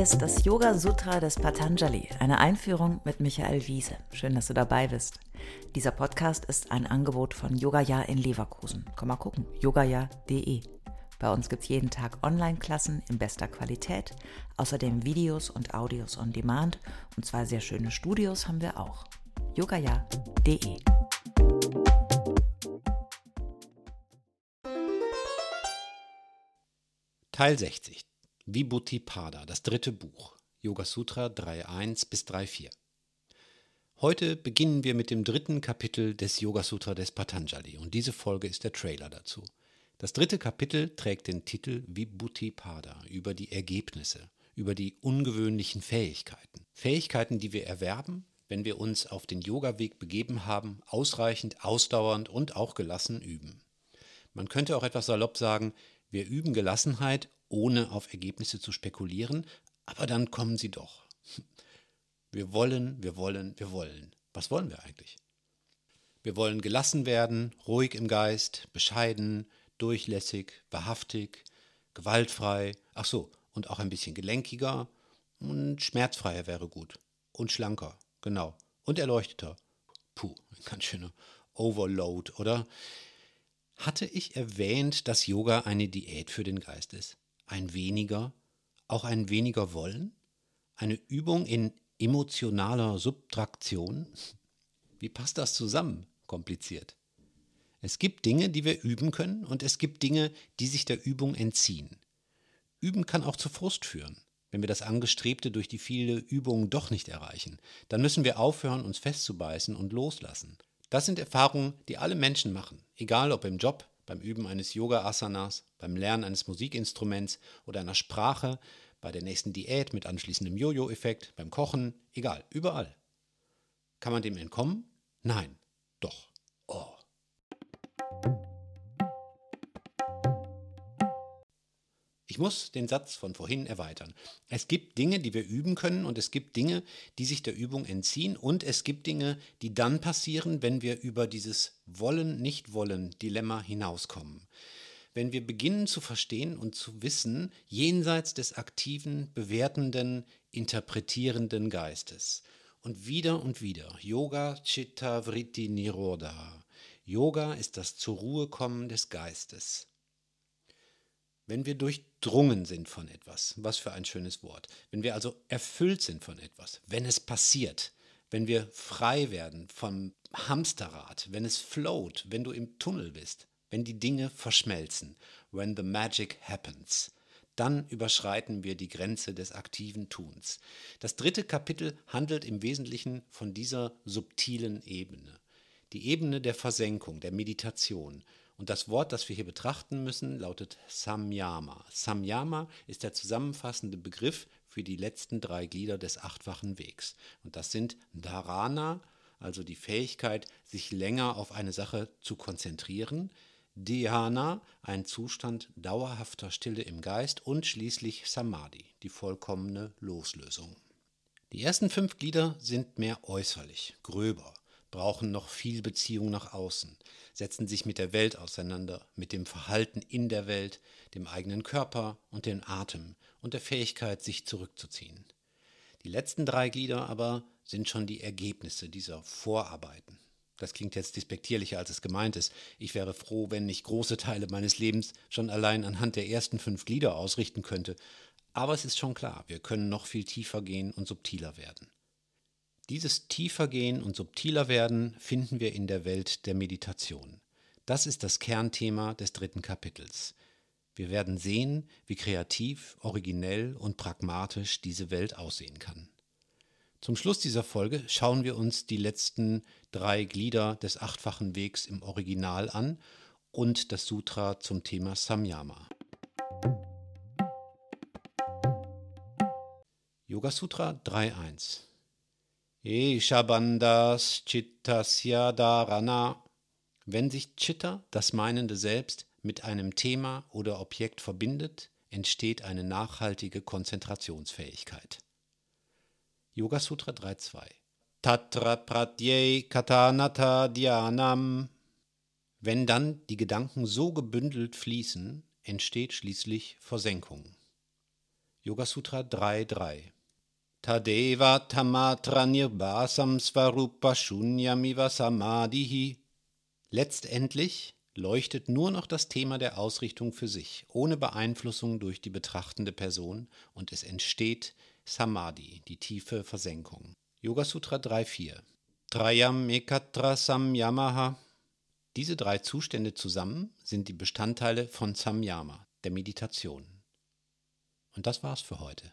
Ist das Yoga Sutra des Patanjali, eine Einführung mit Michael Wiese. Schön, dass du dabei bist. Dieser Podcast ist ein Angebot von Yogaya in Leverkusen. Komm mal gucken, yogaya.de. Bei uns gibt es jeden Tag Online-Klassen in bester Qualität, außerdem Videos und Audios on Demand und zwei sehr schöne Studios haben wir auch. yogaya.de Teil 60 Vibhuti-pada, das dritte Buch, Yoga Sutra 3.1 bis 3.4. Heute beginnen wir mit dem dritten Kapitel des Yoga Sutra des Patanjali und diese Folge ist der Trailer dazu. Das dritte Kapitel trägt den Titel Vibhuti-pada über die Ergebnisse, über die ungewöhnlichen Fähigkeiten. Fähigkeiten, die wir erwerben, wenn wir uns auf den Yoga-Weg begeben haben, ausreichend, ausdauernd und auch gelassen üben. Man könnte auch etwas salopp sagen, wir üben Gelassenheit, ohne auf Ergebnisse zu spekulieren, aber dann kommen sie doch. Wir wollen, wir wollen, wir wollen. Was wollen wir eigentlich? Wir wollen gelassen werden, ruhig im Geist, bescheiden, durchlässig, wahrhaftig, gewaltfrei, ach so, und auch ein bisschen gelenkiger und schmerzfreier wäre gut. Und schlanker, genau. Und erleuchteter. Puh, ein ganz schöner Overload, oder? Hatte ich erwähnt, dass Yoga eine Diät für den Geist ist? Ein weniger, auch ein weniger Wollen? Eine Übung in emotionaler Subtraktion? Wie passt das zusammen? Kompliziert. Es gibt Dinge, die wir üben können und es gibt Dinge, die sich der Übung entziehen. Üben kann auch zu Frust führen. Wenn wir das Angestrebte durch die viele Übungen doch nicht erreichen, dann müssen wir aufhören, uns festzubeißen und loslassen. Das sind Erfahrungen, die alle Menschen machen, egal ob im Job, beim Üben eines Yoga-Asanas, beim Lernen eines Musikinstruments oder einer Sprache, bei der nächsten Diät mit anschließendem Jojo-Effekt, beim Kochen, egal, überall. Kann man dem entkommen? Nein, doch. Ich muss den Satz von vorhin erweitern. Es gibt Dinge, die wir üben können und es gibt Dinge, die sich der Übung entziehen und es gibt Dinge, die dann passieren, wenn wir über dieses Wollen-Nicht-Wollen-Dilemma hinauskommen. Wenn wir beginnen zu verstehen und zu wissen, jenseits des aktiven, bewertenden, interpretierenden Geistes. Und wieder und wieder, Yoga Chitta Vritti Nirodha. Yoga ist das zur Ruhe kommen des Geistes. Wenn wir durchdrungen sind von etwas, was für ein schönes Wort, wenn wir also erfüllt sind von etwas, wenn es passiert, wenn wir frei werden vom Hamsterrad, wenn es float, wenn du im Tunnel bist, wenn die Dinge verschmelzen, when the magic happens, dann überschreiten wir die Grenze des aktiven Tuns. Das dritte Kapitel handelt im Wesentlichen von dieser subtilen Ebene, die Ebene der Versenkung, der Meditation, und das Wort, das wir hier betrachten müssen, lautet Samyama. Samyama ist der zusammenfassende Begriff für die letzten drei Glieder des achtfachen Wegs. Und das sind Dharana, also die Fähigkeit, sich länger auf eine Sache zu konzentrieren, Dhyana, ein Zustand dauerhafter Stille im Geist und schließlich Samadhi, die vollkommene Loslösung. Die ersten fünf Glieder sind mehr äußerlich, gröber, brauchen noch viel Beziehung nach außen, setzen sich mit der Welt auseinander, mit dem Verhalten in der Welt, dem eigenen Körper und dem Atem und der Fähigkeit, sich zurückzuziehen. Die letzten drei Glieder aber sind schon die Ergebnisse dieser Vorarbeiten. Das klingt jetzt despektierlicher, als es gemeint ist. Ich wäre froh, wenn ich große Teile meines Lebens schon allein anhand der ersten fünf Glieder ausrichten könnte. Aber es ist schon klar, wir können noch viel tiefer gehen und subtiler werden. Dieses Tiefergehen und subtiler werden finden wir in der Welt der Meditation. Das ist das Kernthema des dritten Kapitels. Wir werden sehen, wie kreativ, originell und pragmatisch diese Welt aussehen kann. Zum Schluss dieser Folge schauen wir uns die letzten drei Glieder des achtfachen Wegs im Original an und das Sutra zum Thema Samyama. Yoga Sutra 3.1 Eshabandas Chittasya Dharana. Wenn sich Chitta, das meinende Selbst, mit einem Thema oder Objekt verbindet, entsteht eine nachhaltige Konzentrationsfähigkeit. Yoga Sutra 3.2 Tatra Pratyay Katanata Dhyanam. Wenn dann die Gedanken so gebündelt fließen, entsteht schließlich Versenkung. Yoga Sutra 3.3 Tadeva tamatra nirbasam svarupa shunyamiva samadhihi. Letztendlich leuchtet nur noch das Thema der Ausrichtung für sich, ohne Beeinflussung durch die betrachtende Person, und es entsteht Samadhi, die tiefe Versenkung. Yoga Sutra 3.4 Trayam ekatra samyamaha. Diese drei Zustände zusammen sind die Bestandteile von Samyama, der Meditation. Und das war's für heute.